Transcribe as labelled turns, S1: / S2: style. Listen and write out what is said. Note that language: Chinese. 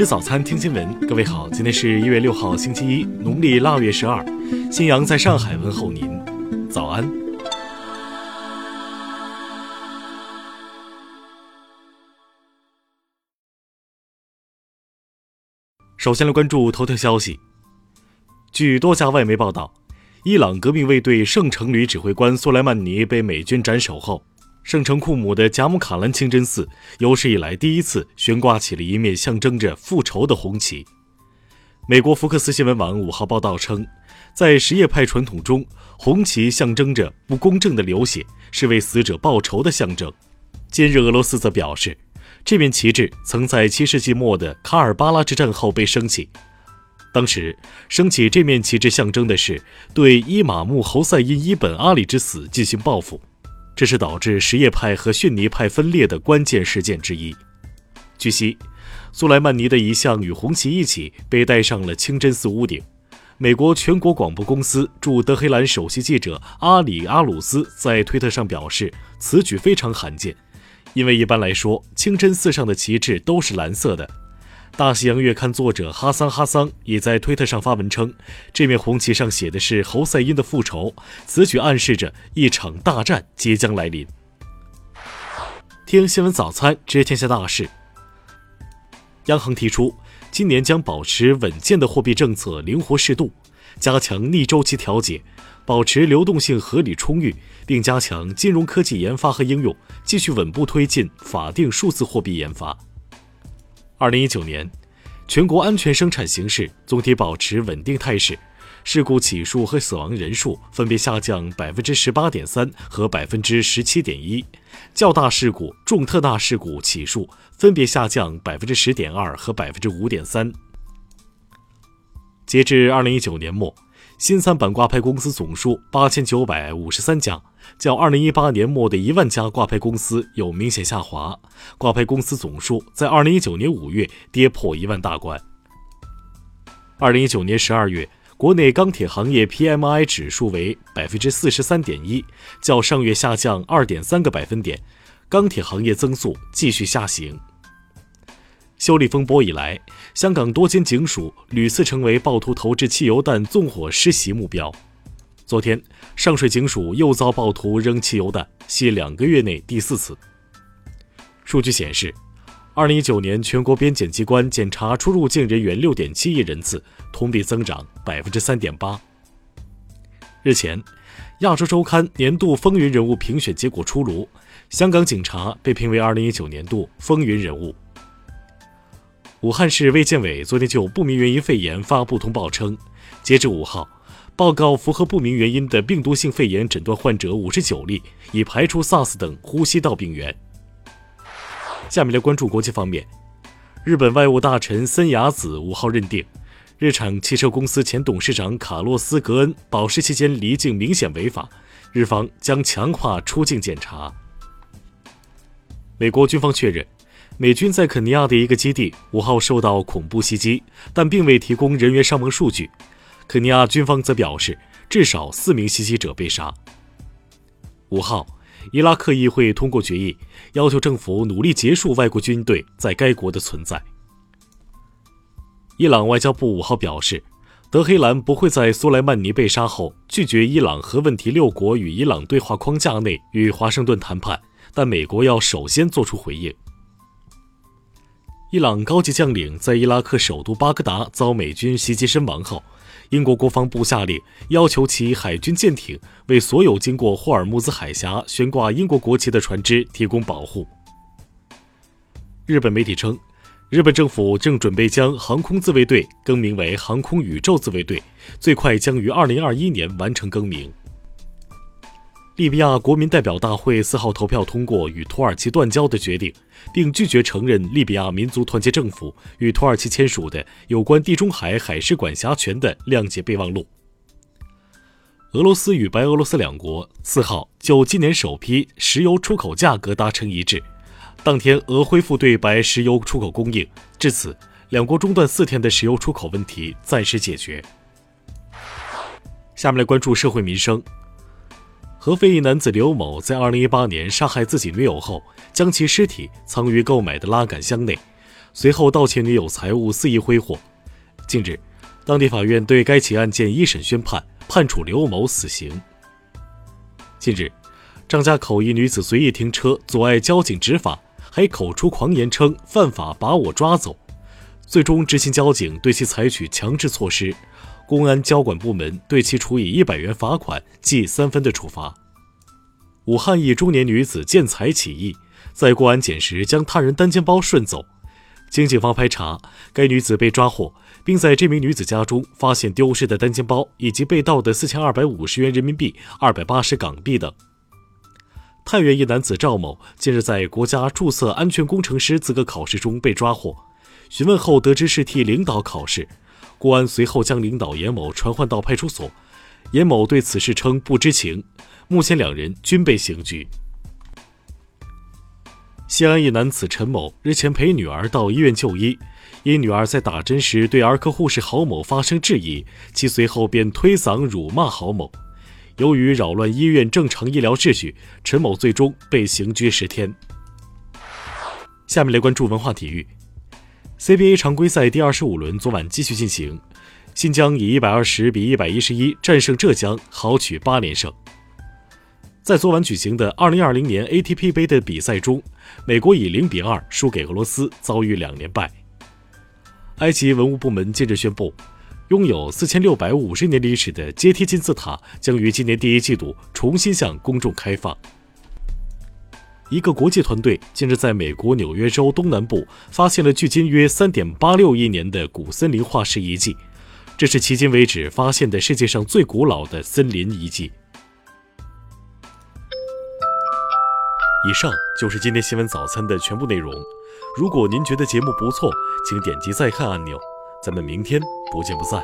S1: 吃早餐，听新闻。各位好，今天是一月六号，星期一，农历腊月十二。新阳在上海问候您，早安。首先来关注头条消息。据多家外媒报道，伊朗革命卫队圣城旅指挥官苏莱曼尼被美军斩首后。圣城库姆的贾姆卡兰清真寺有史以来第一次悬挂起了一面象征着复仇的红旗。美国福克斯新闻网五号报道称，在什叶派传统中，红旗象征着不公正的流血，是为死者报仇的象征。今日俄罗斯则表示，这面旗帜曾在七世纪末的卡尔巴拉之战后被升起，当时升起这面旗帜象征的是对伊玛目侯赛因伊本阿里之死进行报复。这是导致什叶派和逊尼派分裂的关键事件之一。据悉，苏莱曼尼的遗像与红旗一起被带上了清真寺屋顶。美国全国广播公司驻德黑兰首席记者阿里阿鲁斯在推特上表示，此举非常罕见，因为一般来说，清真寺上的旗帜都是蓝色的。大西洋月刊作者哈桑哈桑也在推特上发文称，这面红旗上写的是侯赛因的复仇，此举暗示着一场大战即将来临。听新闻早餐知天下大事。央行提出，今年将保持稳健的货币政策，灵活适度，加强逆周期调节，保持流动性合理充裕，并加强金融科技研发和应用，继续稳步推进法定数字货币研发。二零一九年，全国安全生产形势总体保持稳定态势，事故起数和死亡人数分别下降百分之十八点三和百分之十七点一，较大事故、重特大事故起数分别下降百分之十点二和百分之五点三。截至二零一九年末。新三板挂牌公司总数八千九百五十三家，较二零一八年末的一万家挂牌公司有明显下滑。挂牌公司总数在二零一九年五月跌破一万大关。二零一九年十二月，国内钢铁行业 PMI 指数为百分之四十三点一，较上月下降二点三个百分点，钢铁行业增速继续下行。修例风波以来，香港多间警署屡次成为暴徒投掷汽油弹纵火施袭目标。昨天，上水警署又遭暴徒扔汽油弹，系两个月内第四次。数据显示，二零一九年全国边检机关检查出入境人员六点七亿人次，同比增长百分之三点八。日前，亚洲周刊年度风云人物评选结果出炉，香港警察被评为二零一九年度风云人物。武汉市卫健委昨天就不明原因肺炎发布通报称，截至五号，报告符合不明原因的病毒性肺炎诊断患者五十九例，已排除 SARS 等呼吸道病原。下面来关注国际方面，日本外务大臣森雅子五号认定，日产汽车公司前董事长卡洛斯·格恩保释期间离境明显违法，日方将强化出境检查。美国军方确认。美军在肯尼亚的一个基地五号受到恐怖袭击，但并未提供人员伤亡数据。肯尼亚军方则表示，至少四名袭击者被杀。五号，伊拉克议会通过决议，要求政府努力结束外国军队在该国的存在。伊朗外交部五号表示，德黑兰不会在苏莱曼尼被杀后拒绝伊朗核问题六国与伊朗对话框架内与华盛顿谈判，但美国要首先做出回应。伊朗高级将领在伊拉克首都巴格达遭美军袭击身亡后，英国国防部下令要求其海军舰艇为所有经过霍尔木兹海峡悬挂英国国旗的船只提供保护。日本媒体称，日本政府正准备将航空自卫队更名为航空宇宙自卫队，最快将于2021年完成更名。利比亚国民代表大会四号投票通过与土耳其断交的决定，并拒绝承认利比亚民族团结政府与土耳其签署的有关地中海海事管辖权的谅解备忘录。俄罗斯与白俄罗斯两国四号就今年首批石油出口价格达成一致，当天俄恢复对白石油出口供应，至此两国中断四天的石油出口问题暂时解决。下面来关注社会民生。合肥一男子刘某在2018年杀害自己女友后，将其尸体藏于购买的拉杆箱内。随后盗窃女友财物，肆意挥霍。近日，当地法院对该起案件一审宣判，判处刘某死刑。近日，张家口一女子随意停车，阻碍交警执法，还口出狂言称犯法把我抓走。最终，执勤交警对其采取强制措施，公安交管部门对其处以一百元罚款、记三分的处罚。武汉一中年女子见财起意，在过安检时将他人单肩包顺走。经警方排查，该女子被抓获，并在这名女子家中发现丢失的单肩包以及被盗的四千二百五十元人民币、二百八十港币等。太原一男子赵某近日在国家注册安全工程师资格考试中被抓获，询问后得知是替领导考试，公安随后将领导严某传唤到派出所，严某对此事称不知情，目前两人均被刑拘。西安一男子陈某日前陪女儿到医院就医，因女儿在打针时对儿科护士郝某发生质疑，其随后便推搡辱骂郝某。由于扰乱医院正常医疗秩序，陈某最终被刑拘十天。下面来关注文化体育，CBA 常规赛第二十五轮昨晚继续进行，新疆以一百二十比一百一十一战胜浙江，豪取八连胜。在昨晚举行的2020年 ATP 杯的比赛中，美国以0比2输给俄罗斯，遭遇两连败。埃及文物部门近日宣布，拥有4650年历史的阶梯金字塔将于今年第一季度重新向公众开放。一个国际团队近日在美国纽约州东南部发现了距今约3.86亿年的古森林化石遗迹，这是迄今为止发现的世界上最古老的森林遗迹。以上就是今天新闻早餐的全部内容。如果您觉得节目不错，请点击再看按钮。咱们明天不见不散。